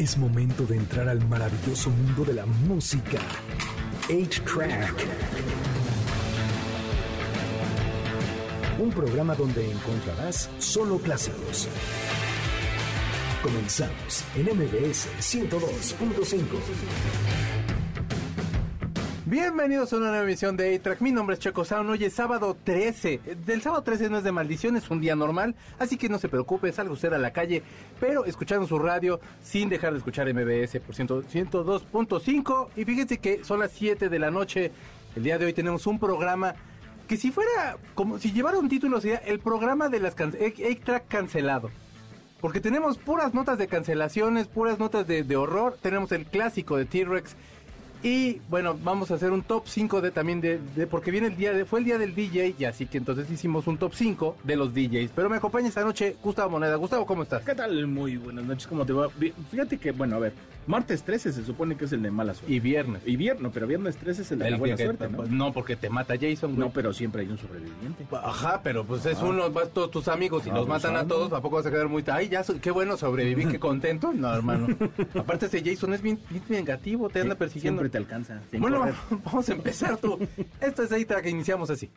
Es momento de entrar al maravilloso mundo de la música. 8-Track. Un programa donde encontrarás solo clásicos. Comenzamos en MBS 102.5. Bienvenidos a una nueva emisión de A-Track. Mi nombre es Checo Sound. Hoy es sábado 13. Del sábado 13 no es de maldición, es un día normal. Así que no se preocupe, salga usted a la calle, pero escuchando su radio sin dejar de escuchar MBS por 102.5. Y fíjense que son las 7 de la noche. El día de hoy tenemos un programa que si fuera, como si llevara un título, sería el programa de las A-Track cancelado. Porque tenemos puras notas de cancelaciones, puras notas de horror. Tenemos el clásico de T-Rex y bueno, vamos a hacer un top 5 de también de, porque viene el día de, fue el día del DJ y así que entonces hicimos un top 5 de los DJs. Pero me acompaña esta noche Gustavo Moneda. Gustavo, ¿cómo estás? ¿Qué tal? Muy buenas noches, ¿cómo te va? Fíjate que, bueno, a ver, martes 13 se supone que es el de mala suerte. Y viernes. Y viernes, pero viernes 13 es el de la buena suerte, ¿no? No, porque te mata Jason, No, pero siempre hay un sobreviviente. Ajá, pero pues es ah. uno, vas todos tus amigos y los matan a todos, ¿a poco vas a quedar muy... Ay, ya, qué bueno, sobreviví, qué contento. No, hermano. Aparte ese Jason es bien, bien negativo, te anda persiguiendo. Siempre te alcanza. Bueno, vamos a empezar tú. Esto es ahí que iniciamos así.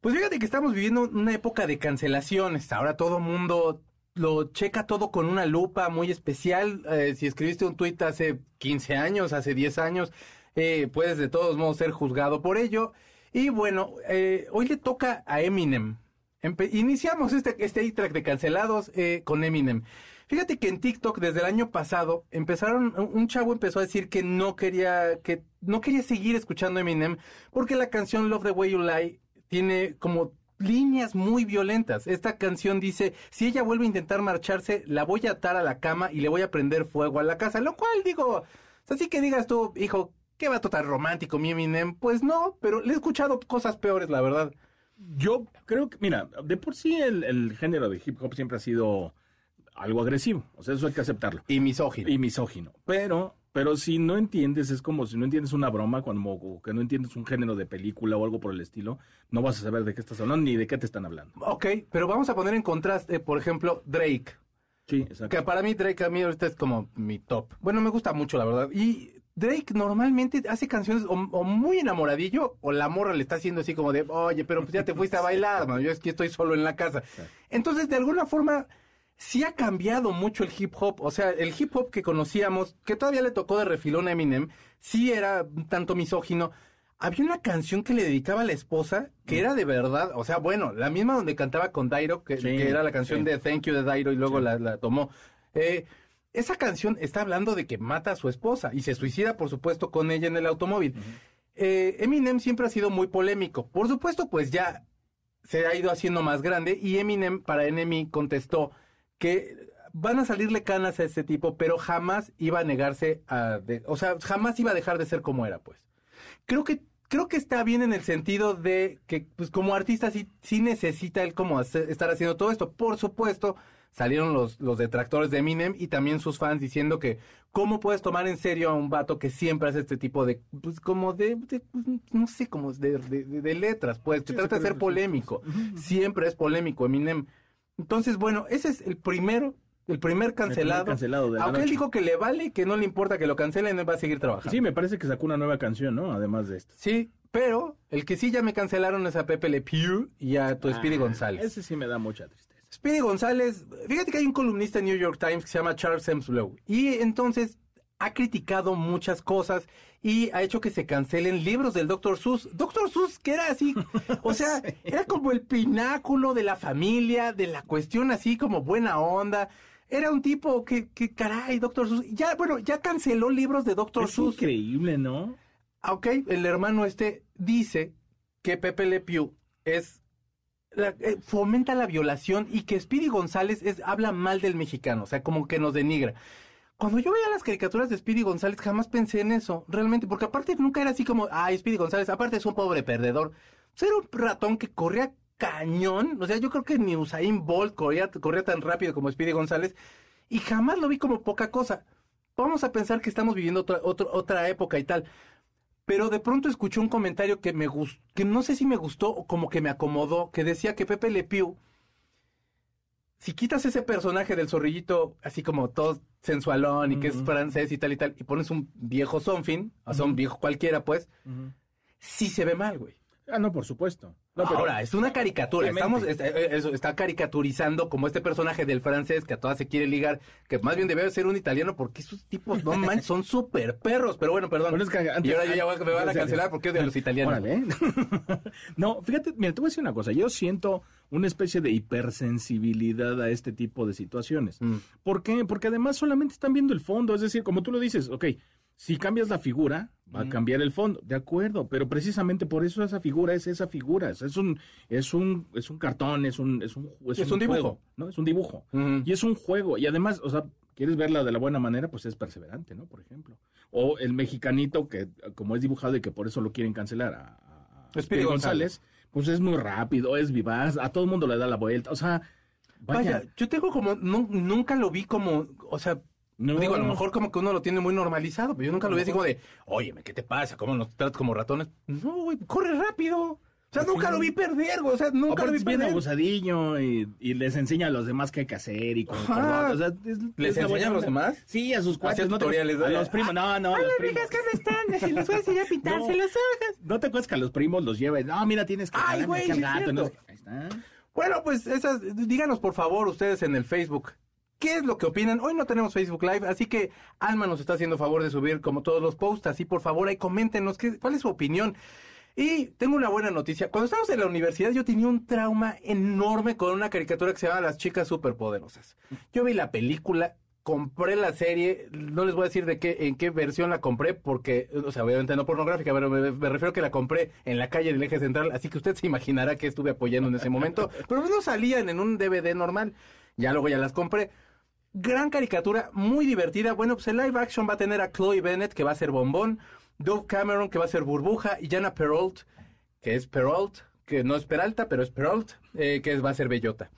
Pues fíjate que estamos viviendo una época de cancelaciones. Ahora todo mundo lo checa todo con una lupa muy especial. Eh, si escribiste un tuit hace 15 años, hace 10 años, eh, puedes de todos modos ser juzgado por ello. Y bueno, eh, hoy le toca a Eminem. iniciamos este, este track de cancelados con Eminem. Fíjate que en TikTok desde el año pasado empezaron, un chavo empezó a decir que no quería, que no quería seguir escuchando Eminem porque la canción Love the Way You Lie tiene como líneas muy violentas. Esta canción dice, si ella vuelve a intentar marcharse, la voy a atar a la cama y le voy a prender fuego a la casa. Lo cual digo, así que digas tú, hijo, qué vato tan romántico mi Eminem. Pues no, pero le he escuchado cosas peores, la verdad. Yo creo que, mira, de por sí el género de hip hop siempre ha sido algo agresivo. O sea, eso hay que aceptarlo. Y misógino. Y misógino. Pero pero si no entiendes, es como si no entiendes una broma, cuando que no entiendes un género de película o algo por el estilo, no vas a saber de qué estás hablando ni de qué te están hablando. Ok, pero vamos a poner en contraste, por ejemplo, Drake. Sí, exacto. Que para mí Drake a mí ahorita es como mi top. Bueno, me gusta mucho, la verdad. Y Drake normalmente hace canciones o, muy enamoradillo o la morra le está haciendo así como de, oye, pero pues ya te fuiste a bailar, man, yo es que estoy solo en la casa. Entonces, de alguna forma sí ha cambiado mucho el hip hop. O sea, el hip hop que conocíamos, que todavía le tocó de refilón a Eminem, sí era un tanto misógino. Había una canción que le dedicaba a la esposa que era de verdad, o sea, bueno, la misma donde cantaba con Dairo, que, era la canción de Thank You de Dairo y luego la, tomó. Eh, esa canción está hablando de que mata a su esposa y se suicida, por supuesto, con ella en el automóvil. Eh, Eminem siempre ha sido muy polémico. Por supuesto, pues ya se ha ido haciendo más grande y Eminem para Enemy contestó que van a salirle canas a este tipo, pero jamás iba a negarse a, o sea, jamás iba a dejar de ser como era, pues. Creo que creo que está bien en el sentido de que, pues, como artista sí, sí necesita él como estar haciendo todo esto. Por supuesto, salieron los, los detractores de Eminem y también sus fans diciendo que cómo puedes tomar en serio a un vato que siempre hace este tipo de, pues, como de, pues, no sé, como de, de, letras, pues, que trata de ser polémico. Siempre es polémico Eminem. Entonces, bueno, ese es el primero el primer cancelado. cancelado de Aunque él dijo que le vale, que no le importa que lo cancelen, él va a seguir trabajando. Sí, me parece que sacó una nueva canción, ¿no? Además de esto. Sí, pero el que sí ya me cancelaron es a Pepe Le Pew y a tu Speedy ah, González. Ese sí me da mucha tristeza. Speedy González, fíjate que hay un columnista en New York Times que se llama Charles Hemslow. Y entonces ha criticado muchas cosas y ha hecho que se cancelen libros del Dr. Seuss. Dr. Seuss, que era así, o sea, era como el pináculo de la familia, de la cuestión así como buena onda. Era un tipo que, que caray, Dr. Seuss. Ya, bueno, ya canceló libros de Dr. Es Seuss. increíble, ¿no? Ah, ok, el hermano este dice que Pepe Le Pew es eh, fomenta la violación y que Speedy González es, habla mal del mexicano, o sea, como que nos denigra cuando yo veía las caricaturas de Speedy González, jamás pensé en eso, realmente, porque aparte nunca era así como, ay, Speedy González, aparte es un pobre perdedor. era un ratón que corría cañón, o sea, yo creo que ni Usain Bolt corría, corría tan rápido como Speedy González, y jamás lo vi como poca cosa. Vamos a pensar que estamos viviendo otra, otra época y tal. Pero de pronto escuché un comentario que me gustó, que no sé si me gustó o como que me acomodó, que decía que Pepe Le Pew si quitas ese personaje del zorrillito así como todo sensualón y que es francés y tal y tal, y pones un viejo Sonfin, o sea, un viejo cualquiera, pues, sí se ve mal, güey. Ah, no, por supuesto. No, pero- Ahora, es una caricatura. Estamos, está, eh, eso, está caricaturizando como este personaje del francés que a todas se quiere ligar, que más bien debe ser un italiano porque esos tipos, no manches, son súper perros. Pero bueno, perdón. Bueno, es que antes- y ahora yo ya voy- me van a cancelar porque odio a los italianos. Órale, ¿eh? no, fíjate, mira, te voy a decir una cosa. Yo siento una especie de hipersensibilidad a este tipo de situaciones. Mm. ¿Por qué? Porque además solamente están viendo el fondo. Es decir, como tú lo dices, ok, si cambias la figura, va a cambiar el fondo. De acuerdo, pero precisamente por eso esa figura es esa figura. Es un, es un, es un cartón, es un, es un, Es un dibujo. juego, ¿no? Es un dibujo. Y es un juego. Y además, o sea, quieres verla de la buena manera, pues es perseverante, ¿no? Por ejemplo. O el mexicanito que, como es dibujado y que por eso lo quieren cancelar a, a- González, pues es muy rápido, es vivaz, a todo el mundo le da la vuelta. O sea, vaya. Vaya, yo tengo como, nu- nunca lo vi como, o sea, no, digo, a lo mejor como que uno lo tiene muy normalizado, pero yo nunca lo vi así como de, óyeme, ¿qué te pasa? ¿Cómo nos tratas como ratones? No, güey, corre rápido. O sea, Pues nunca lo vi perder, güey, o sea, nunca lo vi bien perder. abusadillo y, y les enseña a los demás qué hay que hacer y con o sea, es- ¿Les enseña a los demás? Sí, a sus cuates. ¿no te- a los primos, no, no, a los primos. ¿cómo están? Si les voy a enseñar a pintarse las hojas. ¿No te acuerdas que a los primos los lleva y, no, mira, tienes que Ay, güey, sí es gato", ¿no? Ahí está. Bueno, pues esas, díganos por favor ustedes en el Facebook. ¿Qué es lo que opinan? Hoy no tenemos Facebook Live, así que Alma nos está haciendo favor de subir como todos los posts, así por favor ahí coméntenos qué, cuál es su opinión. Y tengo una buena noticia. Cuando estábamos en la universidad yo tenía un trauma enorme con una caricatura que se llama Las chicas superpoderosas. Yo vi la película, compré la serie, no les voy a decir de qué, en qué versión la compré, porque, o sea, obviamente no pornográfica, pero me, me refiero que la compré en la calle del eje central, así que usted se imaginará que estuve apoyando en ese momento, pero no salían en un DVD normal, ya luego ya las compré. Gran caricatura, muy divertida. Bueno, pues el live action va a tener a Chloe Bennett, que va a ser Bombón, Doug Cameron, que va a ser Burbuja, y Jana Perrault, que es Perrault, que no es Peralta, pero es Perrault, eh, que va a ser Bellota.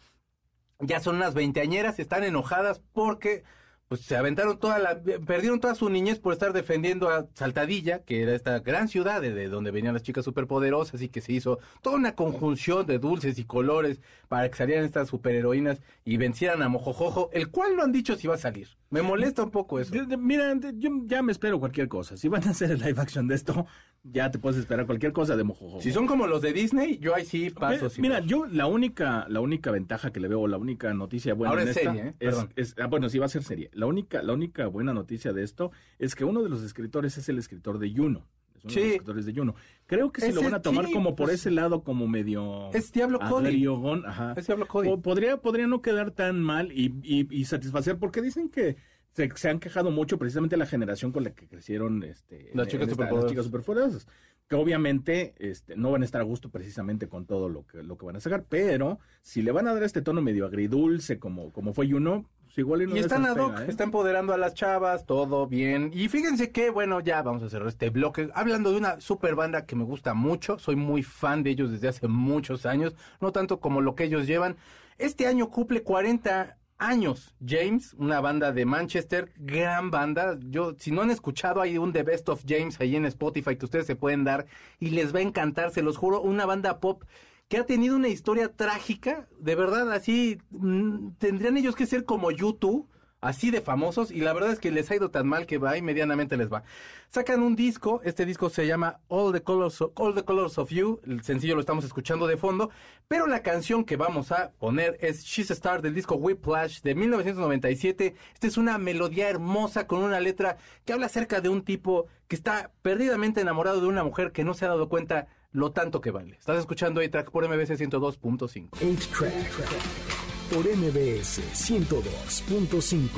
Ya son unas veinteañeras, están enojadas porque pues se aventaron toda la, perdieron toda su niñez por estar defendiendo a Saltadilla, que era esta gran ciudad de, de donde venían las chicas superpoderosas y que se hizo toda una conjunción de dulces y colores para que salieran estas superheroínas y vencieran a Mojojojo, el cual no han dicho si va a salir. Me molesta un poco eso. Mira, yo ya me espero cualquier cosa. Si van a hacer el live action de esto, ya te puedes esperar cualquier cosa de Mojojojo. Si son como los de Disney, yo ahí sí paso. Mira, yo la única, la única ventaja que le veo, la única noticia buena Ahora en es esta serie, ¿eh? es- Perdón. es- ah, bueno, sí va a ser serie. La única, la única buena noticia de esto es que uno de los escritores es el escritor de Juno. Es uno de Sí. los escritores de Juno. Creo que si lo van a tomar sí, como por pues, ese lado, como medio Es Diablo Cody. ajá. Es Diablo Cody. Po- podría, podría no quedar tan mal y, y- y satisfacer, porque dicen que se, se han quejado mucho precisamente la generación con la que crecieron este, Las chicas esta- las chicas superpoderosas, que obviamente este, no van a estar a gusto precisamente con todo lo que, lo que van a sacar, pero si le van a dar este tono medio agridulce como, como fue Juno, pues igual y no Y están ad hoc, ¿eh? está empoderando a las chavas, todo bien. Y fíjense que, bueno, ya vamos a cerrar este bloque. Hablando de una super banda que me gusta mucho, soy muy fan de ellos desde hace muchos años, no tanto como lo que ellos llevan. Este año cumple 40 años James, una banda de Manchester, gran banda. Yo, si no han escuchado, hay un The Best of James ahí en Spotify que ustedes se pueden dar y les va a encantar, se los juro, una banda pop que ha tenido una historia trágica, de verdad, así mm, tendrían ellos que ser como YouTube, así de famosos, y la verdad es que les ha ido tan mal que va y medianamente les va. Sacan un disco, este disco se llama All the Colors of, You, el sencillo lo estamos escuchando de fondo, pero la canción que vamos a poner es She's a Star del disco Whiplash de 1997. Esta es una melodía hermosa con una letra que habla acerca de un tipo que está perdidamente enamorado de una mujer que no se ha dado cuenta lo tanto que vale. Estás escuchando A-Track por MBC 102.5. 8-Track por MBS 102.5,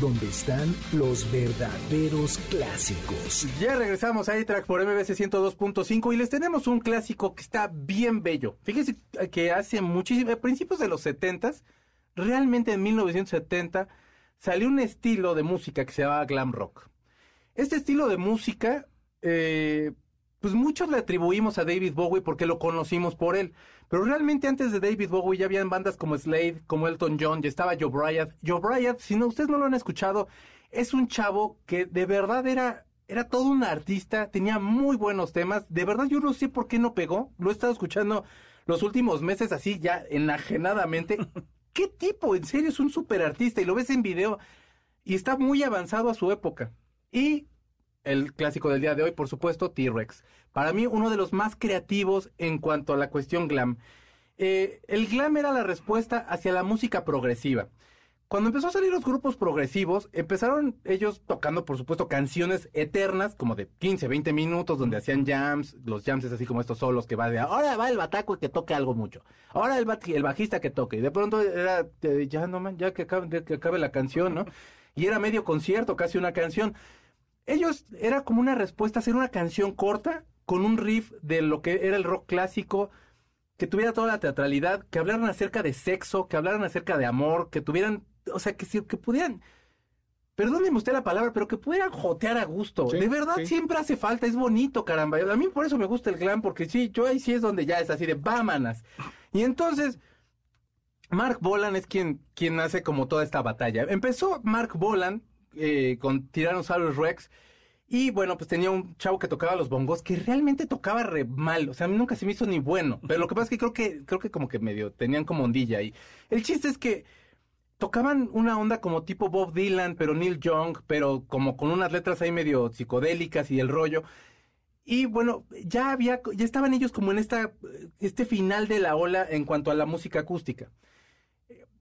donde están los verdaderos clásicos. Ya regresamos a A-Track por MBC 102.5 y les tenemos un clásico que está bien bello. Fíjense que hace muchísimo, a principios de los 70s, realmente en 1970, salió un estilo de música que se llamaba glam rock. Este estilo de música, eh, pues muchos le atribuimos a David Bowie porque lo conocimos por él. Pero realmente antes de David Bowie ya habían bandas como Slade, como Elton John, ya estaba Joe Bryant. Joe Bryant, si no, ustedes no lo han escuchado, es un chavo que de verdad era, era todo un artista, tenía muy buenos temas. De verdad yo no sé por qué no pegó. Lo he estado escuchando los últimos meses así ya enajenadamente. ¿qué tipo? En serio, es un super artista y lo ves en video y está muy avanzado a su época. Y el clásico del día de hoy, por supuesto, T-Rex. Para mí, uno de los más creativos en cuanto a la cuestión glam. Eh, el glam era la respuesta hacia la música progresiva. Cuando empezó a salir los grupos progresivos, empezaron ellos tocando, por supuesto, canciones eternas, como de 15, 20 minutos, donde hacían jams. Los jams es así como estos solos que va de ahora va el bataco que toque algo mucho. Ahora el, el bajista que toque. Y de pronto era, ya no man, ya que que acabe la canción, ¿no? Y era medio concierto, casi una canción. Ellos era como una respuesta a hacer una canción corta con un riff de lo que era el rock clásico, que tuviera toda la teatralidad, que hablaran acerca de sexo, que hablaran acerca de amor, que tuvieran o sea, que, que pudieran, perdónenme usted la palabra, pero que pudieran jotear a gusto. de verdad siempre hace falta, es bonito, caramba. A mí por eso me gusta el glam, porque sí, yo ahí sí es donde ya es así de vámanas. Y entonces, Mark Bolan es quien, quien hace como toda esta batalla. Empezó Mark Bolan eh, con Tyrannosaurus Rex. Y bueno, pues tenía un chavo que tocaba los bongos que realmente tocaba re mal. O sea, a mí nunca se me hizo ni bueno. Pero lo que pasa es que creo que, creo que como que medio tenían como ondilla ahí. El chiste es que tocaban una onda como tipo Bob Dylan, pero Neil Young, pero como con unas letras ahí medio psicodélicas y el rollo. Y bueno, ya había, ya estaban ellos como en esta, este final de la ola en cuanto a la música acústica.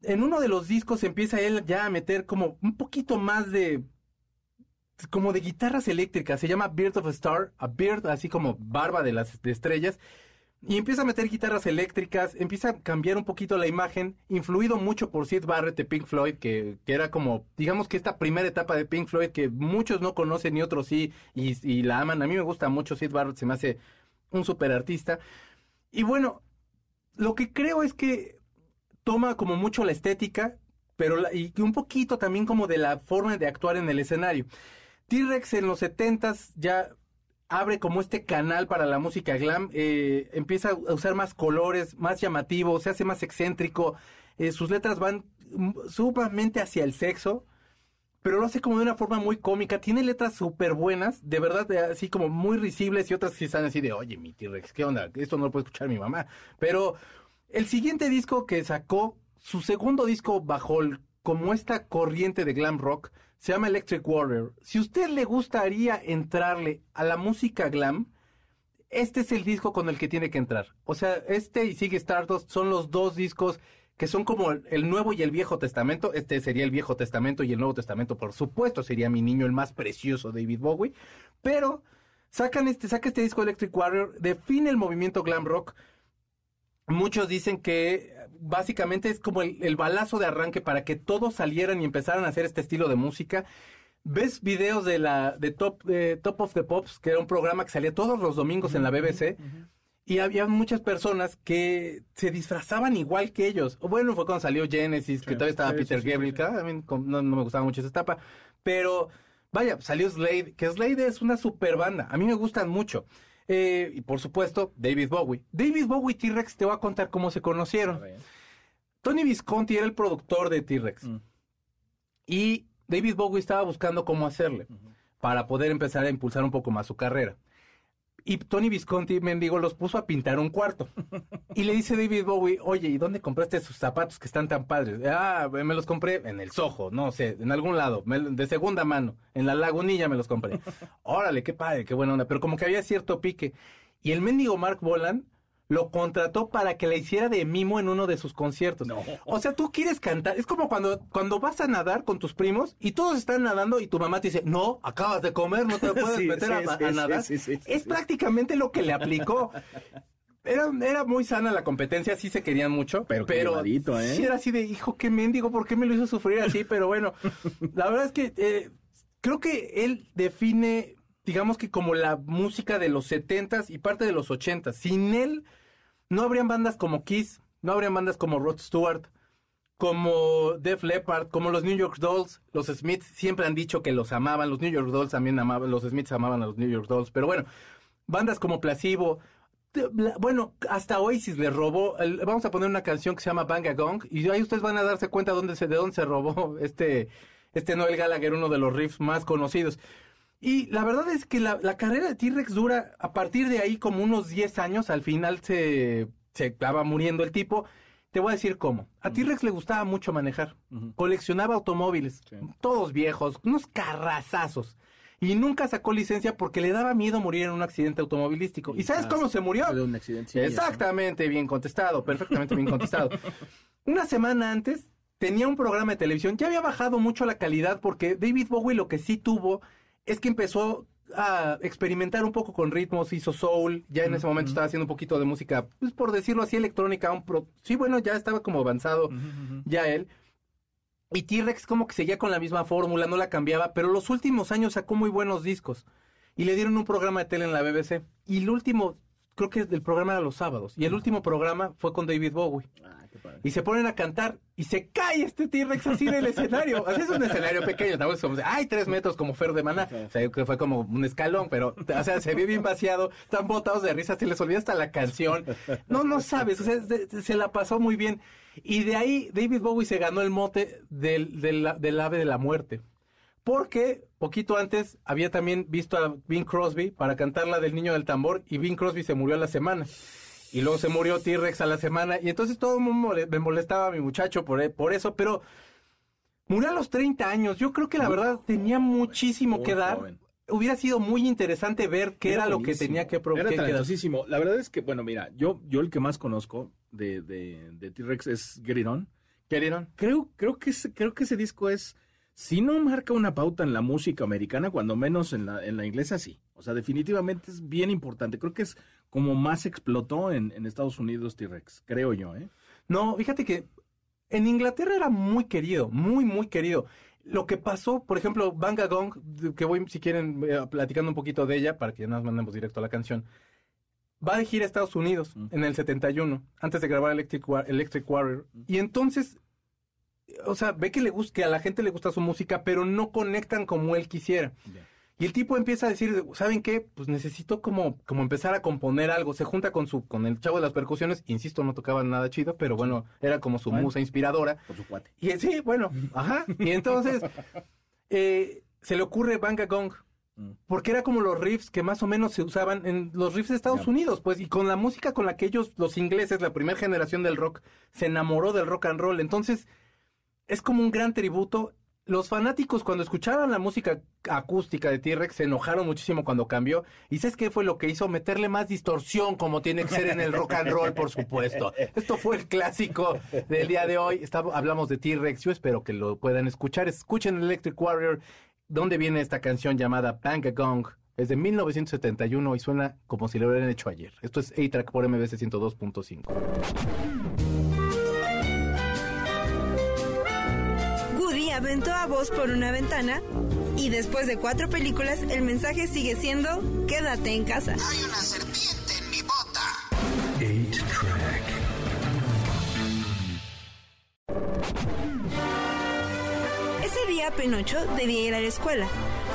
En uno de los discos empieza él ya a meter como un poquito más de, como de guitarras eléctricas. Se llama Bird of a Star, a Bird, así como barba de las estrellas. Y empieza a meter guitarras eléctricas, empieza a cambiar un poquito la imagen, influido mucho por Sid Barrett de Pink Floyd, que, que era como, digamos que esta primera etapa de Pink Floyd que muchos no conocen y otros sí, y, la aman. A mí me gusta mucho Sid Barrett, se me hace un super artista. Y bueno, lo que creo es que toma como mucho la estética, pero y un poquito también como de la forma de actuar en el escenario. T-Rex en los 70s ya abre como este canal para la música glam, eh, empieza a usar más colores, más llamativos, se hace más excéntrico, eh, sus letras van sumamente hacia el sexo, pero lo hace como de una forma muy cómica, tiene letras súper buenas, de verdad, así como muy risibles y otras que están así de, oye, mi T-Rex, ¿qué onda? Esto no lo puede escuchar mi mamá. Pero el siguiente disco que sacó, su segundo disco bajo como esta corriente de glam rock, se llama Electric Warrior. Si usted le gustaría entrarle a la música glam, este es el disco con el que tiene que entrar. O sea, este y Sigue Stardust son los dos discos que son como el Nuevo y el Viejo Testamento. Este sería el Viejo Testamento y el Nuevo Testamento, por supuesto, sería mi niño el más precioso, David Bowie. Pero sacan este, saca este disco Electric Warrior, define el movimiento glam rock. Muchos dicen que básicamente es como el, balazo de arranque para que todos salieran y empezaran a hacer este estilo de música. Ves videos de la de Top, Top of the Pops, que era un programa que salía todos los domingos en la BBC, y había muchas personas que se disfrazaban igual que ellos. Bueno, fue cuando salió Genesis, que todavía estaba Peter Gabriel, a mí no, me gustaba mucho esa etapa, pero vaya, salió Slade, que Slade es una super banda, a mí me gustan mucho. Eh, y por supuesto, David Bowie. David Bowie y T-Rex te voy a contar cómo se conocieron. Tony Visconti era el productor de T-Rex. Mm. Y David Bowie estaba buscando cómo hacerle para poder empezar a impulsar un poco más su carrera. Y Tony Visconti, mendigo, los puso a pintar un cuarto. Y le dice David Bowie, oye, ¿y dónde compraste esos zapatos que están tan padres? Ah, me los compré en el Soho, no sé, en algún lado, de segunda mano. En la lagunilla me los compré. Órale, qué padre, qué buena onda. Pero como que había cierto pique. Y el mendigo Mark Bolan lo contrató para que le hiciera de mimo en uno de sus conciertos. O sea, tú quieres cantar. Es como cuando, cuando vas a nadar con tus primos y todos están nadando y tu mamá te dice, no, acabas de comer, no te puedes meter a, nadar. es prácticamente lo que le aplicó. Era, era muy sana la competencia, sí se querían mucho, pero, pero ¿eh? sí era así de, hijo, qué mendigo, ¿por qué me lo hizo sufrir así? Pero bueno, la verdad es que eh, creo que él define digamos que como la música de los setentas y parte de los ochentas. Sin él no habrían bandas como Kiss, no habrían bandas como Rod Stewart, como Def Leppard, como los New York Dolls, los Smiths siempre han dicho que los amaban, los New York Dolls también amaban, los Smiths amaban a los New York Dolls, pero bueno, bandas como Placebo, bueno, hasta Oasis le robó, vamos a poner una canción que se llama Bang a Gong, y ahí ustedes van a darse cuenta dónde se, de dónde se robó este, este Noel Gallagher, uno de los riffs más conocidos. Y la verdad es que la, carrera de T-Rex dura a partir de ahí como unos 10 años, al final se, se acaba muriendo el tipo. Te voy a decir cómo. A T-Rex le gustaba mucho manejar. Coleccionaba automóviles, Sí. todos viejos, unos carrazazos. Y nunca sacó licencia porque le daba miedo morir en un accidente automovilístico. ¿Y sabes cómo se murió? De un accidente. Exactamente, bien contestado, perfectamente bien contestado. Una semana antes tenía un programa de televisión, ya había bajado mucho la calidad porque David Bowie lo que sí tuvo es que empezó a experimentar un poco con ritmos, hizo soul, ya en ese momento estaba haciendo un poquito de música, pues por decirlo así, electrónica, un pro- sí, bueno, ya estaba como avanzado ya él. Y T-Rex como que seguía con la misma fórmula, no la cambiaba, pero los últimos años sacó muy buenos discos. Y le dieron un programa de tele en la BBC. Y el último, creo que el programa era los sábados. Y el último programa fue con David Bowie. Ah, qué padre. Y se ponen a cantar y se cae este T-Rex así del escenario. Así es un escenario pequeño, tampoco es como, ay, tres metros como Fer de Maná. O sea, que fue como un escalón, pero, o sea, se ve bien vaciado, están botados de risa, se les olvida hasta la canción. No, no sabes, o sea, se, se la pasó muy bien. Y de ahí David Bowie se ganó el mote del, del, del ave de la muerte. Porque poquito antes había también visto a Bing Crosby para cantar la del niño del tambor y Bing Crosby se murió a la semana. Y luego se murió T-Rex a la semana. Y entonces todo el mundo mole- me molestaba a mi muchacho por, por eso. Pero murió a los 30 años. Yo creo que la verdad tenía muchísimo que dar. Hubiera sido muy interesante ver qué era, lo que tenía que pro- Era talentosísimo. La verdad es que, bueno, mira, yo, yo el que más conozco de, de, de T-Rex es Get It. Creo, creo, que creo que ese disco es, si no marca una pauta en la música americana, cuando menos en la, en la inglesa, sí. O sea, definitivamente es bien importante. Creo que es como más explotó en, en Estados Unidos T-Rex, creo yo, ¿eh? No, fíjate que en Inglaterra era muy querido, muy, muy querido. Lo que pasó, por ejemplo, Banga Gong, que voy, si quieren, platicando un poquito de ella, para que ya nos mandemos directo a la canción, va de gira a Estados Unidos Mm. en el 71, antes de grabar Electric Warrior. Y entonces, o sea, ve que, le gusta, que a la gente le gusta su música, pero no conectan como él quisiera. Y el tipo empieza a decir, ¿saben qué? Pues necesito como, como empezar a componer algo. Se junta con su, con el chavo de las percusiones. Insisto, no tocaban nada chido, pero bueno, era como su Bueno. musa inspiradora. Por su cuate. Y sí, bueno, ajá. Y entonces eh, se le ocurre Banga Gong. Mm. Porque era como los riffs que más o menos se usaban en los riffs de Estados. Unidos, pues, y con la música con la que ellos, los ingleses, la primera generación del rock, se enamoró del rock and roll. Entonces, es como un gran tributo. Los fanáticos cuando escuchaban la música acústica de T-Rex se enojaron muchísimo cuando cambió. ¿Y sabes qué fue lo que hizo? Meterle más distorsión como tiene que ser en el rock and roll, por supuesto. Esto fue el clásico del día de hoy. Hablamos de T-Rex. Yo espero que lo puedan escuchar. Escuchen Electric Warrior. ¿Dónde viene esta canción llamada Bang a Gong? Es de 1971 y suena como si lo hubieran hecho ayer. Esto es A-Track por MBC 102.5. aventó a Buzz por una ventana y después de cuatro películas el mensaje sigue siendo quédate en casa. Hay una serpiente en mi bota. 8-Track. Ese día Pinocho debía ir a la escuela.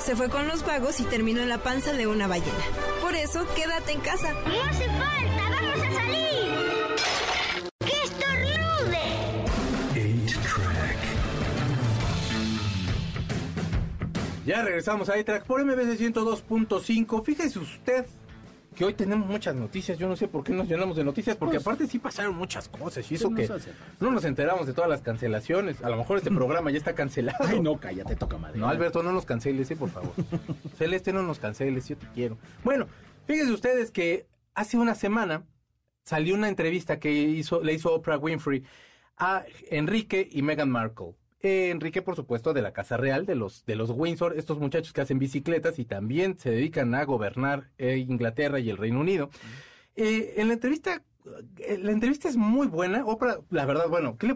Se fue con los vagos y terminó en la panza de una ballena. Por eso quédate en casa. No hace falta, vamos a salir. Ya regresamos a A-Track por MBC 102.5. Fíjese usted que hoy tenemos muchas noticias. Yo no sé por qué nos llenamos de noticias, porque Pues, aparte sí pasaron muchas cosas. Y eso que hace no nos enteramos de todas las cancelaciones. A lo mejor este programa ya está cancelado. Ay, no, cállate, toca madera. No, Alberto, no nos canceles, sí, por favor. Celeste, no nos canceles, yo te quiero. Bueno, fíjense ustedes que hace una semana salió una entrevista que hizo, le hizo Oprah Winfrey a Enrique y Meghan Markle. Eh, Enrique, por supuesto, de la Casa Real, de los, de los Windsor, estos muchachos que hacen bicicletas y también se dedican a gobernar eh, Inglaterra y el Reino Unido. Eh, en la entrevista, eh, la entrevista es muy buena. Oprah, la verdad, bueno, ¿qué,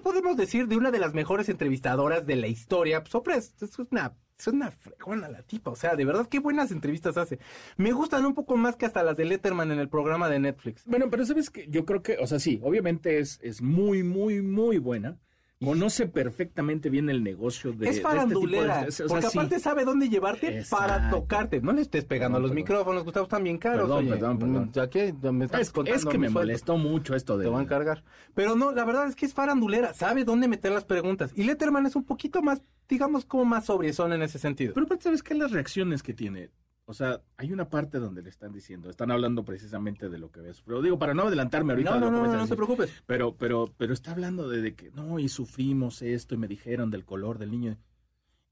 podemos decir de una de las mejores entrevistadoras de la historia? Pues Oprah es, es una, es una fregona la tipa. O sea, de verdad, qué buenas entrevistas hace. Me gustan un poco más que hasta las de Letterman en el programa de Netflix. Bueno, pero sabes que yo creo que, o sea, sí, obviamente es, es muy, muy, muy buena. Conoce perfectamente bien el negocio de. es de farandulera, este tipo de- o sea, porque sí. aparte sabe dónde llevarte para tocarte. No le estés pegando a los Perdón, micrófonos, Gustavo, están bien caros. Perdón, oye. perdón, perdón. ¿A qué? ¿Me estás Es, contando es que me sueldo? molestó mucho esto de. Te van a encargar. Pero no, la verdad es que es farandulera, sabe dónde meter las preguntas. Y Letterman es un poquito más, digamos, como más sobriezón en ese sentido. Pero aparte, ¿sabes qué? Las reacciones que tiene. O sea, hay una parte donde le están diciendo, están hablando precisamente de lo que ves. Pero digo, para no adelantarme ahorita. No, no, no, no, no te preocupes. Pero, pero, pero está hablando de, de que no, y sufrimos esto, y me dijeron del color del niño.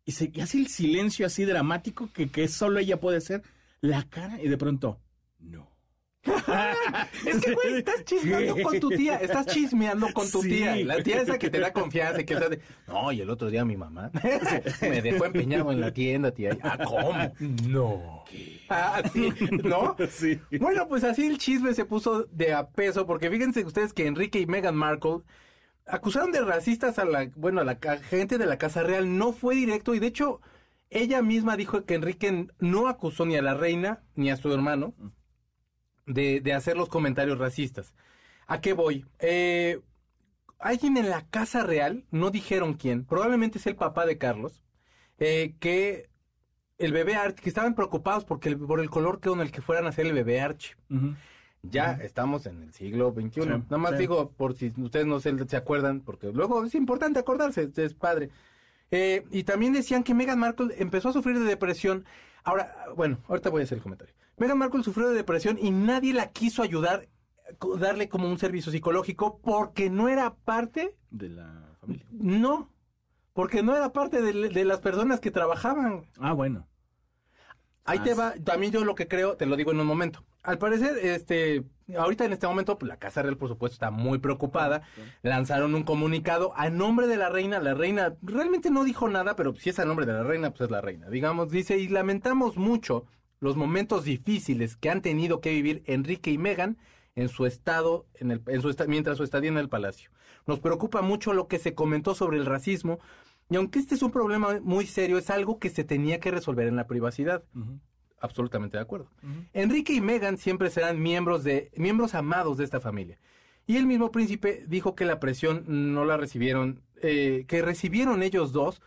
Y, se, y hace el silencio así dramático que, que solo ella puede hacer, la cara, y de pronto, no. Es que, güey, estás chismeando ¿Qué? con tu tía, estás chismeando con tu Sí. tía. La tía esa que te da confianza y que está de, no, y el otro día mi mamá me dejó empeñado en la tienda, tía. Ah, ¿cómo? No. Ah, sí, ¿no? Sí. Bueno, pues así el chisme se puso de a peso, porque fíjense ustedes que Enrique y Meghan Markle acusaron de racistas a la, bueno, a la gente de la Casa Real. No fue directo y de hecho ella misma dijo que Enrique no acusó ni a la reina ni a su hermano de, de hacer los comentarios racistas. ¿A qué voy? Eh, alguien en la Casa Real, no dijeron quién, probablemente es el papá de Carlos, eh, que el bebé Archie, que estaban preocupados porque el- por el color con el que fueran a hacer el bebé Archie. Ya estamos en el siglo XXI. Sí, Nada más sí. digo, por si ustedes no se, se acuerdan, porque luego es importante acordarse, es padre. Eh, y también decían que Meghan Markle empezó a sufrir de depresión. Ahora, bueno, ahorita voy a hacer el comentario. Meghan Markle sufrió de depresión y nadie la quiso ayudar, darle como un servicio psicológico, porque no era parte, De la familia. no, porque no era parte de, de las personas que trabajaban. Ah, bueno. Ahí Ah, te sí. va, también yo lo que creo, te lo digo en un momento. Al parecer, este, ahorita en este momento, pues, la Casa Real, por supuesto, está muy preocupada. Lanzaron un comunicado a nombre de la reina. La reina realmente no dijo nada, pero si es a nombre de la reina, pues es la reina. Digamos, dice, y lamentamos mucho los momentos difíciles que han tenido que vivir Enrique y Meghan en su estado, en el, en su mientras su estadía en el palacio. Nos preocupa mucho lo que se comentó sobre el racismo, y aunque este es un problema muy serio, es algo que se tenía que resolver en la privacidad absolutamente de acuerdo. Enrique y Meghan siempre serán miembros de miembros amados de esta familia. Y el mismo príncipe dijo que la presión no la recibieron, eh, que recibieron ellos dos,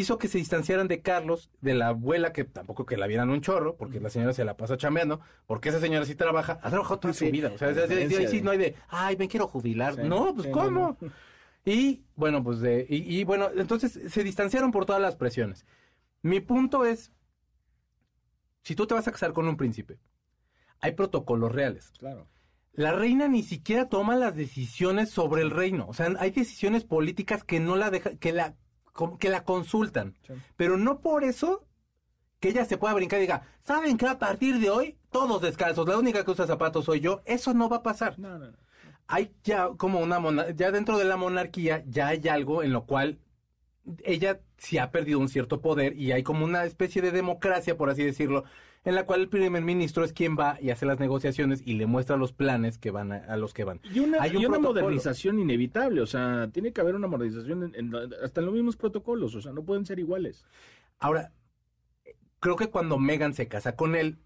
hizo que se distanciaran de Carlos, de la abuela, que tampoco que la vieran un chorro, porque la señora se la pasa chambeando, porque esa señora sí trabaja, ha trabajado toda Sí, su vida. O sea, ahí sí no hay de, ay, me quiero jubilar. Sí, no, pues sí, no, ¿cómo? no. Y bueno, pues de, y, y bueno, entonces se distanciaron por todas las presiones. Mi punto es, si tú te vas a casar con un príncipe, hay protocolos reales. Claro. La reina ni siquiera toma las decisiones sobre el reino. O sea, hay decisiones políticas que no la deja, que la, que la consultan. Sí. Pero no por eso que ella se pueda brincar y diga, ¿saben que a partir de hoy todos descalzos, la única que usa zapatos soy yo? Eso no va a pasar No, no, no. hay ya como una mona- ya dentro de la monarquía ya hay algo en lo cual ella sí ha perdido un cierto poder y hay como una especie de democracia, por así decirlo, en la cual el primer ministro es quien va y hace las negociaciones y le muestra los planes que van a, a los que van. Y una, Hay un y una modernización inevitable, o sea, tiene que haber una modernización en- en- hasta en los mismos protocolos, o sea, no pueden ser iguales. Ahora, creo que cuando Megan se casa con él,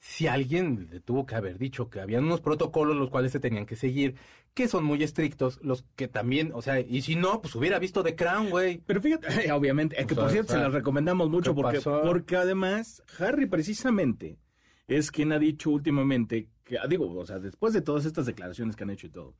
si alguien le tuvo que haber dicho que habían unos protocolos los cuales se tenían que seguir, que son muy estrictos, los que también, o sea, y si no, pues hubiera visto The Crown, güey. Pero fíjate, obviamente, es que O sea, por cierto o sea, se las recomendamos mucho ¿qué porque, pasó? porque además Harry precisamente es quien ha dicho últimamente, que ah, digo, o sea, después de todas estas declaraciones que han hecho y todo,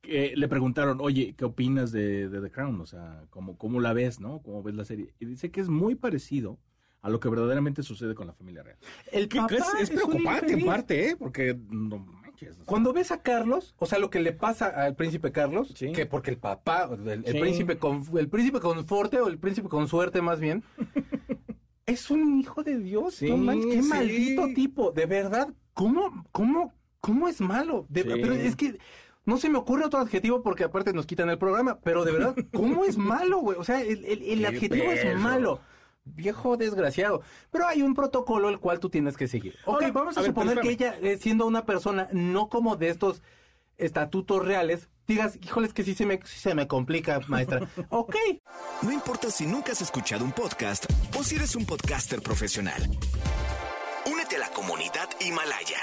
que le preguntaron, oye, ¿qué opinas de, de The Crown? O sea, ¿cómo, ¿cómo la ves, no? ¿Cómo ves la serie? Y dice que es muy parecido a lo que verdaderamente sucede con la familia real. El Que- papá es, es preocupante en parte, ¿eh? Porque no Cuando ves a Carlos, o sea, lo que le pasa al príncipe Carlos, Sí. que porque el papá, el, el Sí. príncipe con el príncipe con forte o el príncipe con suerte más bien, es un hijo de Dios, Sí, no manches, qué maldito tipo, de verdad, ¿cómo, cómo, cómo es malo? De-. Pero es que no se me ocurre otro adjetivo porque aparte nos quitan el programa, pero de verdad, ¿cómo es malo, güey? O sea, el, el- el Qué adjetivo es malo. Viejo desgraciado. Pero hay un protocolo el cual tú tienes que seguir. Ok, Ahora, vamos a, suponer que ella, eh, siendo una persona no como de estos estatutos reales, digas, híjoles que sí se me, sí se me complica, maestra. ok, No importa si nunca has escuchado un podcast o si eres un podcaster profesional. Únete a la comunidad Himalaya.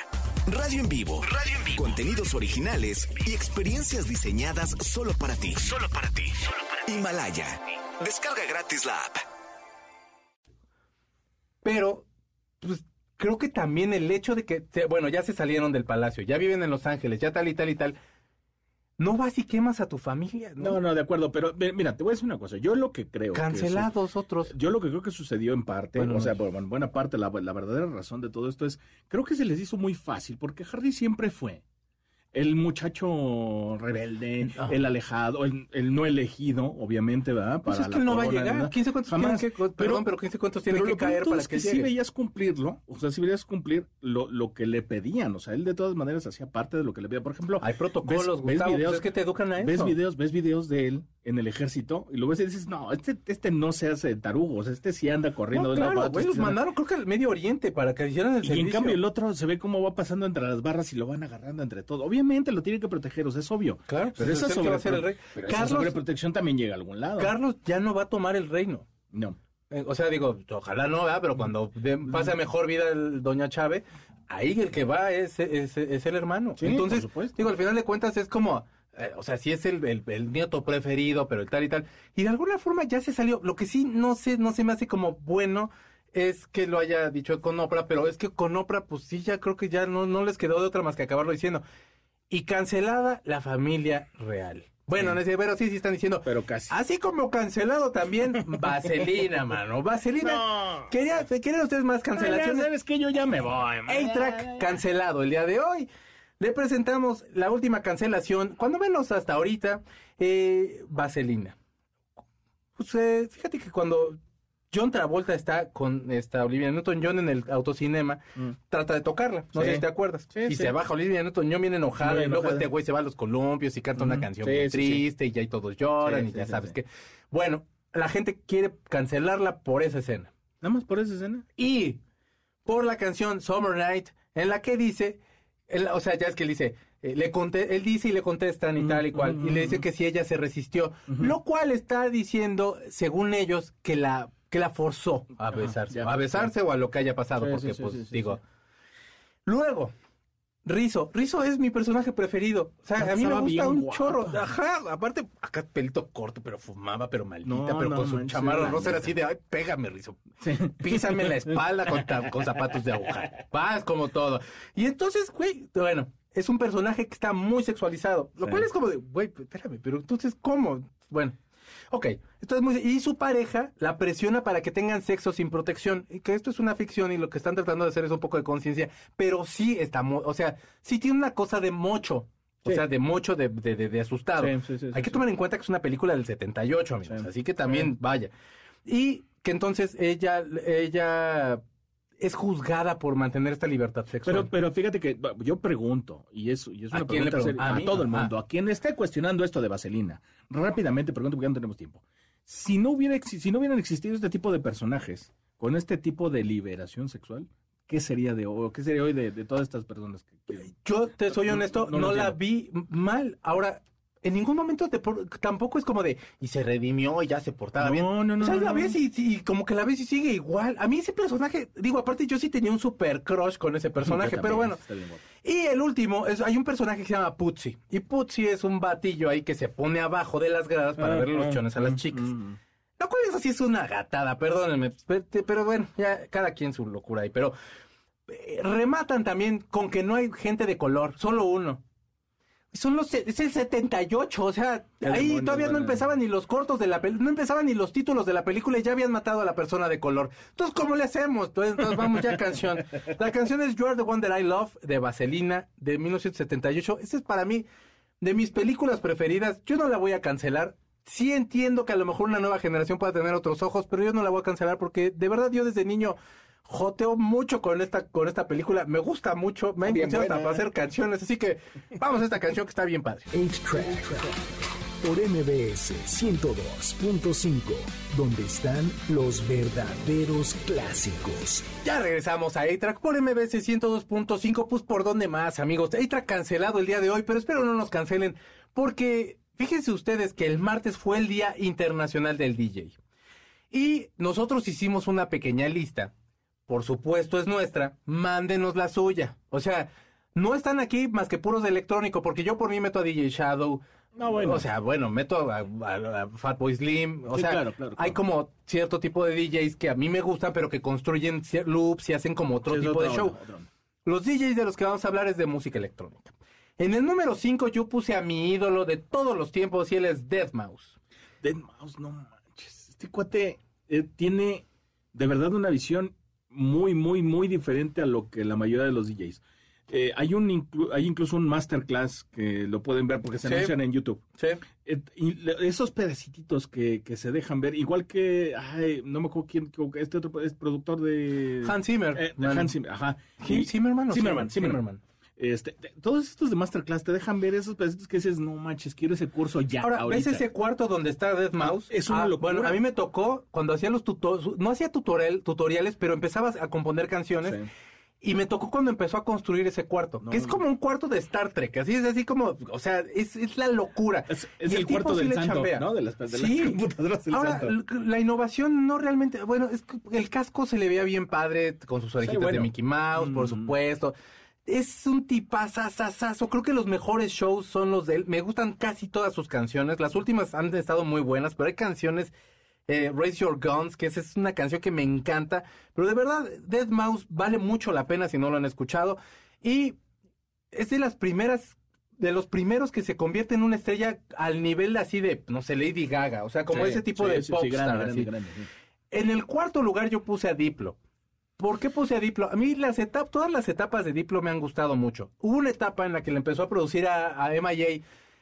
Radio en vivo. Radio en vivo. Contenidos originales y experiencias diseñadas solo para ti. Solo para ti. Himalaya. Descarga gratis la app. Pero pues creo que también el hecho de que, bueno, ya se salieron del palacio, ya viven en Los Ángeles, ya tal y tal y tal. no vas y quemas a tu familia. No, no, de acuerdo, pero mira, te voy a decir una cosa. Yo lo que creo. que Cancelados otros. su- yo lo que creo que sucedió en parte, Bueno, o sea, bueno, buena parte, la, la verdadera razón de todo esto es, creo que se les hizo muy fácil, porque Hardy siempre fue el muchacho rebelde, Ah. el alejado, el, el no elegido, obviamente, ¿verdad? Pues es la que él no va a llegar. ¿verdad? 15 cuentos Jamás. tienen que, perdón, pero 15 cuentos tienen Pero que lo peor de caer para es que, que sí llegue. veías cumplirlo, o sea, sí veías cumplir lo, lo que le pedían, o sea, él de todas maneras hacía parte de lo que le pedía. Por ejemplo, Hay protocolos, ves- ves Gustavo, videos- pues es que te educan a eso. ves videos, ves videos de él en el ejército y lo ves y dices, no, este, este no se hace tarugo, o sea, este sí anda corriendo No, de claro, para otro, güey, este los sí anda- mandaron creo que al Medio Oriente para que hicieran el Y en servicio. cambio el otro se ve cómo va pasando entre las barras y lo van agarrando entre todo. Obviamente lo tienen que proteger, o sea, es obvio. Claro, pero esa, sobreprotección también llega a algún lado. Carlos ya no va a tomar el reino. no. Eh, O sea, digo, ojalá no, ¿verdad? Pero cuando de- pase a mejor vida el doña Chávez, ahí el que va es, es, es el hermano. Sí, Entonces, por supuesto. digo, al final de cuentas es como, eh, o sea, sí es el, el, el nieto preferido, pero el tal y tal. Y de alguna forma ya se salió. Lo que sí no sé, no se me hace como bueno es que lo haya dicho con Oprah, pero es que con Oprah, pues sí, ya creo que ya no, no les quedó de otra más que acabarlo diciendo. Y cancelada la familia real. Bueno, no sé, pero sí, sí están diciendo. Pero casi. Así como cancelado también Vaselina, mano. Vaselina. No. Quería, ¿Querían ustedes más cancelaciones? ¿Sabes que Yo ya me voy. A-Track cancelado el día de hoy. Le presentamos la última cancelación, cuando menos hasta ahorita, eh, Vaselina. Pues, eh, fíjate que cuando John Travolta está con esta Olivia Newton-John en el autocinema, Mm. trata de tocarla, no Sí. sé si te acuerdas. Sí, y sí. se baja Olivia Newton-John bien enojada, Muy y luego enojada. este güey se va a los columpios y canta una canción muy triste y ya ahí todos lloran y ya sabes que... Bueno, la gente quiere cancelarla por esa escena. Nada más por esa escena. Y por la canción Summer Night, en la que dice, él- o sea, ya es que él dice, eh, le conte- él dice y le contestan y tal y cual, y le dice ujú. que si ella se resistió, lo cual está diciendo, según ellos, que la que la forzó a Ajá, besarse, ya, a besarse o a lo que haya pasado, Sí, porque sí, pues digo. Luego, Rizo, Rizo es mi personaje preferido. O sea, a mí me gusta un guapa. chorro. Ajá, aparte, acá pelito corto, pero fumaba, pero maldita, No, pero no con su chamarra rosa era así de, ay, pégame, Rizo. Sí. Písame la espalda con, zapatos de aguja. Vas como todo. Y entonces, güey, bueno, es un personaje que está muy sexualizado. Lo cual es como de, güey, espérame, pero entonces, ¿cómo? Bueno. Ok, esto es muy... Y su pareja la presiona para que tengan sexo sin protección. Y que esto es una ficción y lo que están tratando de hacer es un poco de conciencia. Pero sí está... O sea, sí tiene una cosa de mocho. O sea, de mocho, de, de, de- de asustado. Sí, sí, sí, Hay que tomar en cuenta que es una película del 78, amigos. Sí. Así que también, vaya. Y que entonces ella, ella es juzgada por mantener esta libertad sexual. Pero, pero fíjate que yo pregunto, y es, y es ¿A una quién le pregunta seria, ¿A a, todo el Ah. mundo, a quien esté cuestionando esto de Vaselina, rápidamente pregunto porque ya no tenemos tiempo. Si no, hubiera, si no hubieran existido este tipo de personajes con este tipo de liberación sexual, ¿qué sería de hoy? ¿Qué sería hoy de, de todas estas personas? Que, que- Yo te soy honesto, no la vi mal. Ahora, en ningún momento te por- tampoco es como de y se redimió y ya se portaba No, bien. no, no, O sea, no, la ves y, y como que la ves y sigue igual. A mí ese personaje, digo, aparte yo sí tenía un super crush con ese personaje, pero bueno. Y el último, es, hay un personaje que se llama Putzi. Y Putzi es un batillo ahí que se pone abajo de las gradas para Ah, verle los ah, chones a las mm, chicas. Lo cual eso sí es una gatada, perdónenme. Pero, pero bueno, ya cada quien su locura ahí. Pero eh, rematan también con que no hay gente de color, solo uno. Son los, es el 78, o sea, ahí todavía no empezaban ni los cortos de la película, no empezaban ni los títulos de la película y ya habían matado a la persona de color. Entonces, ¿cómo le hacemos? Entonces, entonces, vamos ya a canción. La canción es You Are the One That I Love de Vaselina de 1978. Esta es para mí de mis películas preferidas. Yo no la voy a cancelar. Sí entiendo que a lo mejor una nueva generación pueda tener otros ojos, pero yo no la voy a cancelar porque de verdad yo desde niño joteo mucho con esta con esta película. Me gusta mucho, me ha influenciado para hacer canciones. Así que vamos a esta canción que está bien padre. 8-Track por MBS 102.5, donde están los verdaderos clásicos. Ya regresamos a A-Track por MBS 102.5. Pues por dónde más, amigos. A-Track cancelado el día de hoy, pero espero no nos cancelen porque fíjense ustedes que el martes fue el Día Internacional del DJ. Y nosotros hicimos una pequeña lista. Por supuesto es nuestra. Mándenos la suya. O sea, no están aquí más que puros de electrónico, porque yo por mí meto a DJ Shadow. No, bueno. O sea, bueno, meto a, a- a Fatboy Slim. O Sí, sea, claro, claro, hay como cierto tipo de DJs que a mí me gustan, pero que construyen loops y hacen como otro Sí, tipo de show. Los DJs de los que vamos a hablar es de música electrónica. En el número 5 yo puse a mi ídolo de todos los tiempos y él es Dead Mouse. Dead Mouse, no manches. Este cuate eh, tiene de verdad una visión muy, muy, muy diferente a lo que la mayoría de los DJs. Eh, hay un inclu- hay incluso un masterclass que lo pueden ver porque se Sí. anuncian en YouTube. Sí. Eh, y le- esos pedacitos que, que se dejan ver, igual que, ay, no me acuerdo quién, este otro es productor de... Hans Zimmer. Eh. Hans Zimmer, ajá. Zimmerman o Zimmerman, Zimmerman? Zimmerman. Este, te- todos estos de Masterclass te dejan ver esos pedacitos que dices, no manches, quiero ese curso ya. Ahora, ahorita". ¿ves ese cuarto donde está Dead Mouse? Ah, es una locura. Bueno, a mí me tocó cuando hacía los tutoriales, no hacía tutorial, tutoriales, pero empezabas a componer canciones. Sí. Y me tocó cuando empezó a construir ese cuarto, No, que es como un cuarto de Star Trek, así es así como, o sea, es, es la locura. Es, es Y el, tipo cuarto sí del santo, chambea. ¿no? De las, de las Sí. computadoras del Ahora, santo. la innovación no realmente, bueno, es que el casco se le veía bien padre con sus orejitas bueno. de Mickey Mouse, por Mm. supuesto. Es un tipazazazazo. Creo que los mejores shows son los de él. Me gustan casi todas sus canciones. Las últimas han estado muy buenas, pero hay canciones. eh, Raise Your Guns, que esa es una canción que me encanta. Pero de verdad, Dead Mouse vale mucho la pena si no lo han escuchado. Y es de las primeras, de los primeros que se convierte en una estrella al nivel así de, no sé, Lady Gaga. O sea, como Sí, ese tipo sí, de sí, grande. En el cuarto lugar yo puse a Diplo. ¿Por qué puse a Diplo? A mí las etapas, todas las etapas de Diplo me han gustado mucho. Hubo una etapa en la que le empezó a producir a, a MIA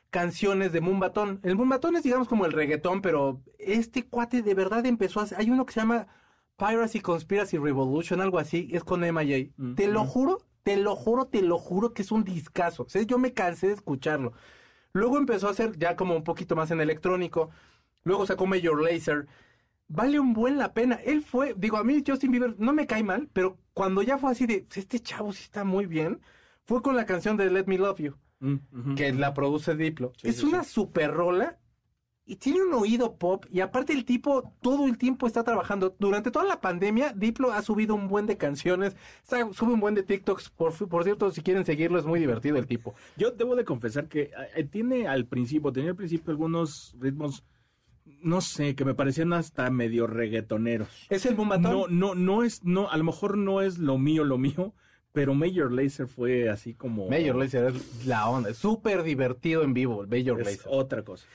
canciones de Mumbatón. El Mumbatón es digamos como el reggaetón, pero este cuate de verdad empezó a hacer- hay uno que se llama Piracy Conspiracy Revolution, algo así, es con MIA. Mm, Te lo juro, te lo juro, te lo juro que es un discazo. O sea, yo me cansé de escucharlo. Luego empezó a hacer ya como un poquito más en electrónico. Luego sacó Major Lazer. Vale un buen la pena. Él fue, digo, a mí Justin Bieber no me cae mal, pero cuando ya fue así de, este chavo sí está muy bien, fue con la canción de Let Me Love You, Mm, que la produce Diplo. Sí, es sí, una sí. super rola y tiene un oído pop y aparte el tipo todo el tiempo está trabajando. Durante toda la pandemia, Diplo ha subido un buen de canciones, sube un buen de TikToks. Por, por cierto, si quieren seguirlo, es muy divertido el tipo. Yo debo de confesar que eh, tiene al principio, tenía al principio algunos ritmos, no sé, que me parecían hasta medio reggaetoneros. Es el Bumbatón. No, no, no es, no, a lo mejor no es lo mío, lo mío, pero Major Lazer fue así como... Major Lazer es la onda, es súper divertido en vivo, el Major es Lazer. otra cosa.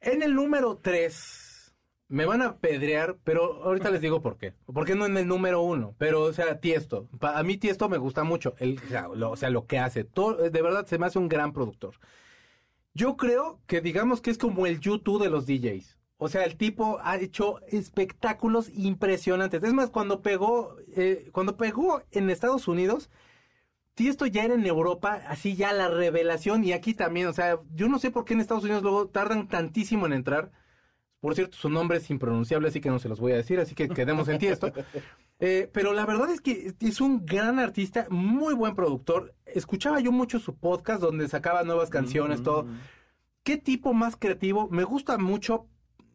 En el número 3, me van a pedrear, pero ahorita les digo por qué. ¿Por qué no en el número 1? Pero, o sea, Tiesto. Pa- a mí Tiesto me gusta mucho. El, o, sea, lo, o sea, lo que hace. Todo, de verdad, se me hace un gran productor. Yo creo que digamos que es como el YouTube de los DJs. O sea, el tipo ha hecho espectáculos impresionantes. Es más, cuando pegó, eh, cuando pegó en Estados Unidos, Tiesto ya era en Europa, así ya la revelación, y aquí también, o sea, yo no sé por qué en Estados Unidos luego tardan tantísimo en entrar. Por cierto, su nombre es impronunciable, así que no se los voy a decir, así que quedemos en Tiesto. Eh, pero la verdad es que es un gran artista, muy buen productor. Escuchaba yo mucho su podcast donde sacaba nuevas canciones, todo. ¿Qué tipo más creativo? Me gusta mucho.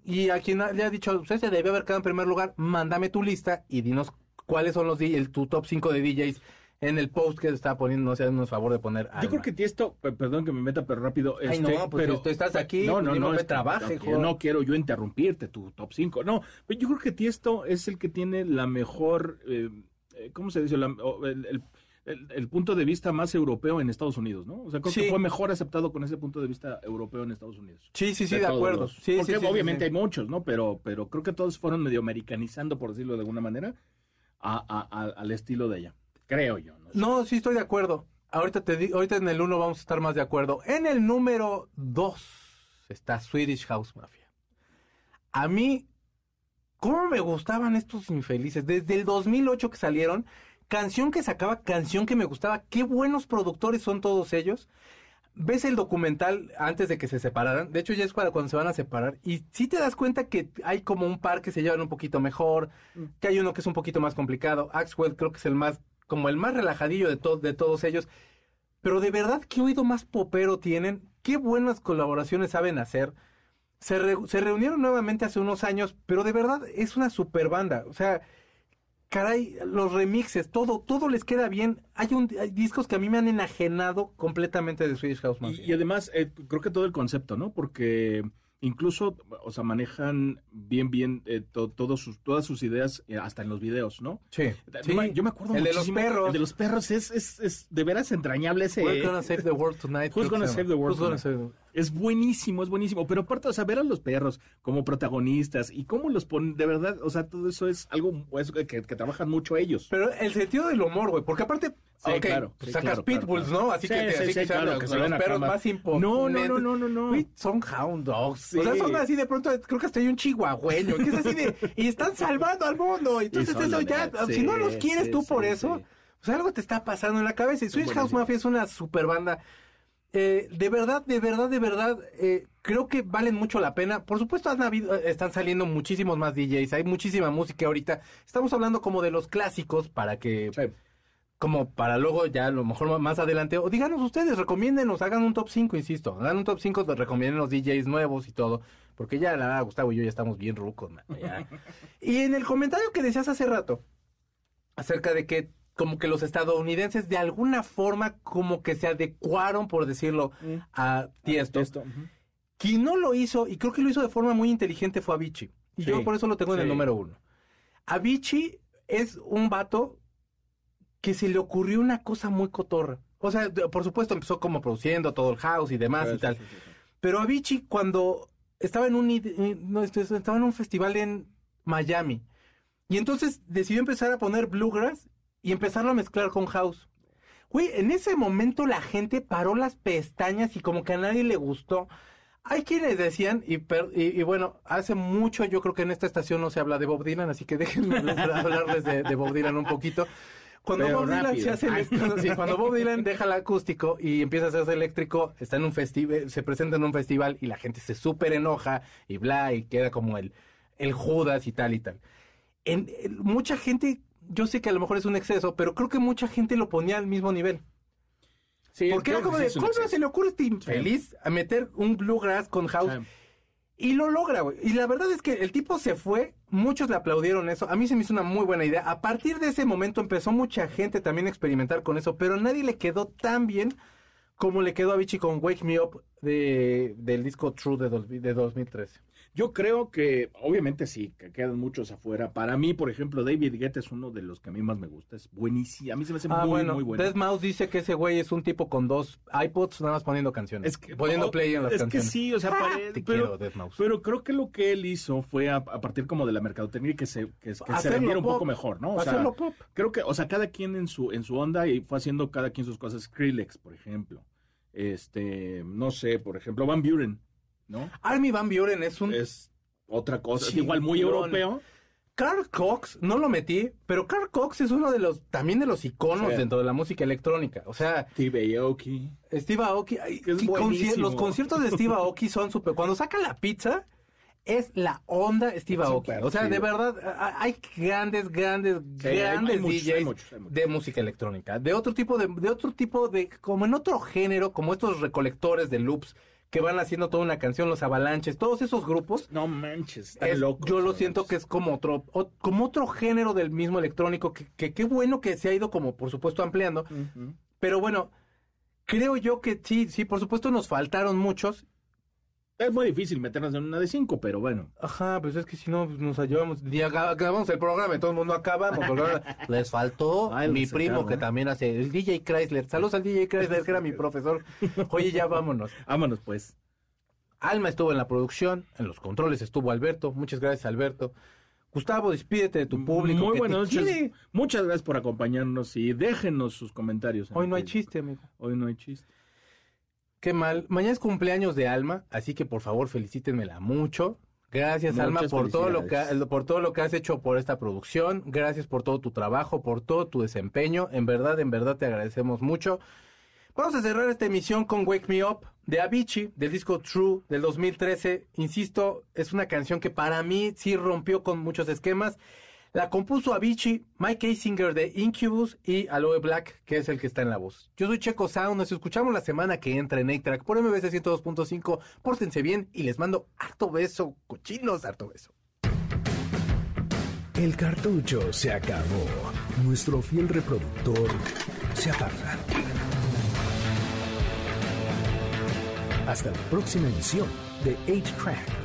Y a quien le ha dicho, usted se debe haber quedado en primer lugar, mándame tu lista y dinos cuáles son los DJ, el, tu top 5 de DJs en el post que está poniendo, no sean favor de poner. Yo creo Alma. que Tiesto, pe- perdón que me meta, pero rápido. Ay, este, no, pues, pero, si tú estás aquí, no, no, no, es que trabaje, no, no quiero yo interrumpirte tu top 5. No, pero yo creo que Tiesto es el que tiene la mejor, eh, eh, ¿cómo se dice? La- el, el- el- el punto de vista más europeo en Estados Unidos, ¿no? O sea, creo Sí. que fue mejor aceptado con ese punto de vista europeo en Estados Unidos. Sí, sí, sí, de, todos acuerdo. los- Sí, sí, Porque sí, obviamente hay muchos, ¿no? Pero, pero creo que todos fueron medio americanizando, por decirlo de alguna manera, a- a- a- al estilo de ella. Creo yo. No, sé. No, sí estoy de acuerdo. Ahorita te ahorita en el 1 vamos a estar más de acuerdo. En el número 2 está Swedish House Mafia. A mí, ¿cómo me gustaban estos infelices? Desde el 2008 que salieron, canción que sacaba, canción que me gustaba. Qué buenos productores son todos ellos. Ves el documental antes de que se separaran. De hecho, ya es para cuando se van a separar. Y sí te das cuenta que hay como un par que se llevan un poquito mejor. Que hay uno que es un poquito más complicado. Axwell creo que es el más, como el más relajadillo de, to- de todos ellos. Pero de verdad, qué oído más popero tienen. Qué buenas colaboraciones saben hacer. Se, re- se reunieron nuevamente hace unos años, pero de verdad es una super banda. O sea, caray, los remixes, todo, todo les queda bien. Hay, un, hay discos que a mí me han enajenado completamente de Swedish House Y, Mafia. y además, eh, creo que todo el concepto, ¿no? Porque incluso, o sea, manejan bien, bien eh, to- todos sus, todas sus ideas, eh, hasta en los videos, ¿no? Sí. Yo me- Yo me acuerdo El de los muchísimo- perros. El de los perros es, es, es de veras entrañable ese. We're gonna save the world tonight. Who's gonna save the world Who's gonna tonight? save the- Es buenísimo, es buenísimo. Pero aparte, o sea, ver a los perros como protagonistas y cómo los ponen, de verdad, o sea, todo eso es algo es que, que trabajan mucho ellos. Pero el sentido del humor, güey, porque aparte, Sí, ok, claro, sí, sacas claro, pitbulls, claro. ¿no? Así Sí, que, sí, así sí, que sean claro, los, que se los perros más- más imponentes. No, no, no, no, no, son hound dogs. Sí. O sea, son así de pronto, creo que hasta hay un chihuahueño, que es así de, y están salvando al mundo. Entonces eso ya, si no los quieres sí, tú por sí, eso, sí. pues algo te está pasando en la cabeza. Y Swedish House. Mafia es una super banda. Eh, de verdad, de verdad, de verdad, eh, creo que valen mucho la pena. Por supuesto, han habido, eh, están saliendo muchísimos más DJs, hay muchísima música ahorita. Estamos hablando como de los clásicos para que, Sí. Como para luego ya a lo mejor más adelante, o díganos ustedes, recomiéndenos, hagan un top 5, insisto, hagan un top 5, recomienden los DJs nuevos y todo, porque ya la verdad, Gustavo y yo ya estamos bien rucos, man, ya. Y en el comentario que decías hace rato, acerca de que como que los estadounidenses de alguna forma como que se adecuaron, por decirlo, a Tiesto. Esto, ujú. Quien no lo hizo, y creo que lo hizo de forma muy inteligente, fue Avicii. Y Sí, yo por eso lo tengo en el número uno. Avicii es un vato que se le ocurrió una cosa muy cotorra. O sea, por supuesto empezó como produciendo todo el house y demás y tal. sí, sí. Pero Avicii cuando estaba en un eh, no, estaba en un festival en Miami y entonces decidió empezar a poner bluegrass y empezarlo a mezclar con house. Güey, en ese momento la gente paró las pestañas y como que a nadie le gustó. Hay quienes decían, y, per- y, y bueno, hace mucho yo creo que en esta estación no se habla de Bob Dylan, así que déjenme hablar- hablarles de, de Bob Dylan un poquito. Cuando Bob Dylan se hace cuando, sí, cuando Bob Dylan deja el acústico y empieza a hacerse eléctrico, está en un festival, se presenta en un festival y la gente se súper enoja y bla, y queda como el, el Judas y tal y tal. En, en- mucha gente, yo sé que a lo mejor es un exceso, pero creo que mucha gente lo ponía al mismo nivel. Sí, Porque era como de, ¿cómo se le ocurre a este infeliz a meter un bluegrass con house? Sí. Y lo logra, güey. Y la verdad es que el tipo se fue, muchos le aplaudieron eso. A mí se me hizo una muy buena idea. A partir de ese momento empezó mucha gente también a experimentar con eso, pero nadie le quedó tan bien como le quedó a Vichy con Wake Me Up de, del disco True de, dos- de 2013. Yo creo que, obviamente sí, que quedan muchos afuera. Para mí, por ejemplo, David Guetta es uno de los que a mí más me gusta. Es buenísimo. A mí se me hace Ah, muy, bueno, muy bueno. Death Mouse dice que ese güey es un tipo con dos iPods nada más poniendo canciones. Es que, poniendo no, play en las es canciones. que sí, o sea, Ah, te pero, quiero, Death Mouse. pero creo que lo que él hizo fue a, a partir como de la mercadotecnia que se, que, que se vendiera un poco mejor, ¿no? O sea, Hacerlo pop. creo que, o sea, cada quien en su, en su onda y fue haciendo cada quien sus cosas. Skrillex, por ejemplo. Este, no sé, por ejemplo, Van Buren, ¿no? Army Van Buren es un Es otra cosa, igual muy europeo. Carl Cox, no lo metí, pero Carl Cox es uno de los, también de los iconos Sí. dentro de la música electrónica. O sea, Steve Aoki. Steve Aoki, es conci- los conciertos de Steve Aoki son súper. Cuando saca la pizza, es la onda Steve Aoki. O sea, de verdad, hay grandes, grandes, Sí, grandes hay muchos, DJs hay muchos, hay muchos. de música electrónica. De otro tipo de, de otro tipo de, como en otro género, como estos recolectores de loops que van haciendo toda una canción, los avalanches, todos esos grupos. No manches, están Es- locos, yo lo siento que es como otro, o- como otro género del mismo electrónico, que, que qué bueno que se ha ido como por supuesto ampliando, pero bueno, creo yo que sí, sí, por supuesto nos faltaron muchos. Es muy difícil meternos en una de cinco, pero bueno. Ajá, pues es que si no, pues, nos llevamos, y acabamos el programa y todo el mundo acabamos. Les faltó Ay, mi primo que ¿eh? también hace, el DJ Chrysler. Saludos al DJ Chrysler, que era mi profesor. Oye, ya vámonos. Vámonos pues. Alma estuvo en la producción, en los controles estuvo Alberto. Muchas gracias, Alberto. Gustavo, despídete de tu público. Muy buenas noches. Muchas gracias por acompañarnos y déjenos sus comentarios. en Hoy no hay Facebook. chiste, amigo. Hoy no hay chiste. Qué mal. Mañana es cumpleaños de Alma, así que por favor felicítenmela mucho. Gracias, Muchas Alma, por todo, lo que, por todo lo que has hecho por esta producción. Gracias por todo tu trabajo, por todo tu desempeño. En verdad, en verdad te agradecemos mucho. Vamos a cerrar esta emisión con Wake Me Up de Avicii, del disco True del 2013. Insisto, es una canción que para mí sí rompió con muchos esquemas. La compuso Avicii, Mike Asinger de Incubus y Aloe Black, que es el que está en la voz. Yo soy Checo Sound, nos escuchamos la semana que entra en 8-Track por MBC 102.5. Pórtense bien y les mando harto beso, cochinos, harto beso. El cartucho se acabó. Nuestro fiel reproductor se apaga. Hasta la próxima emisión de 8-Track,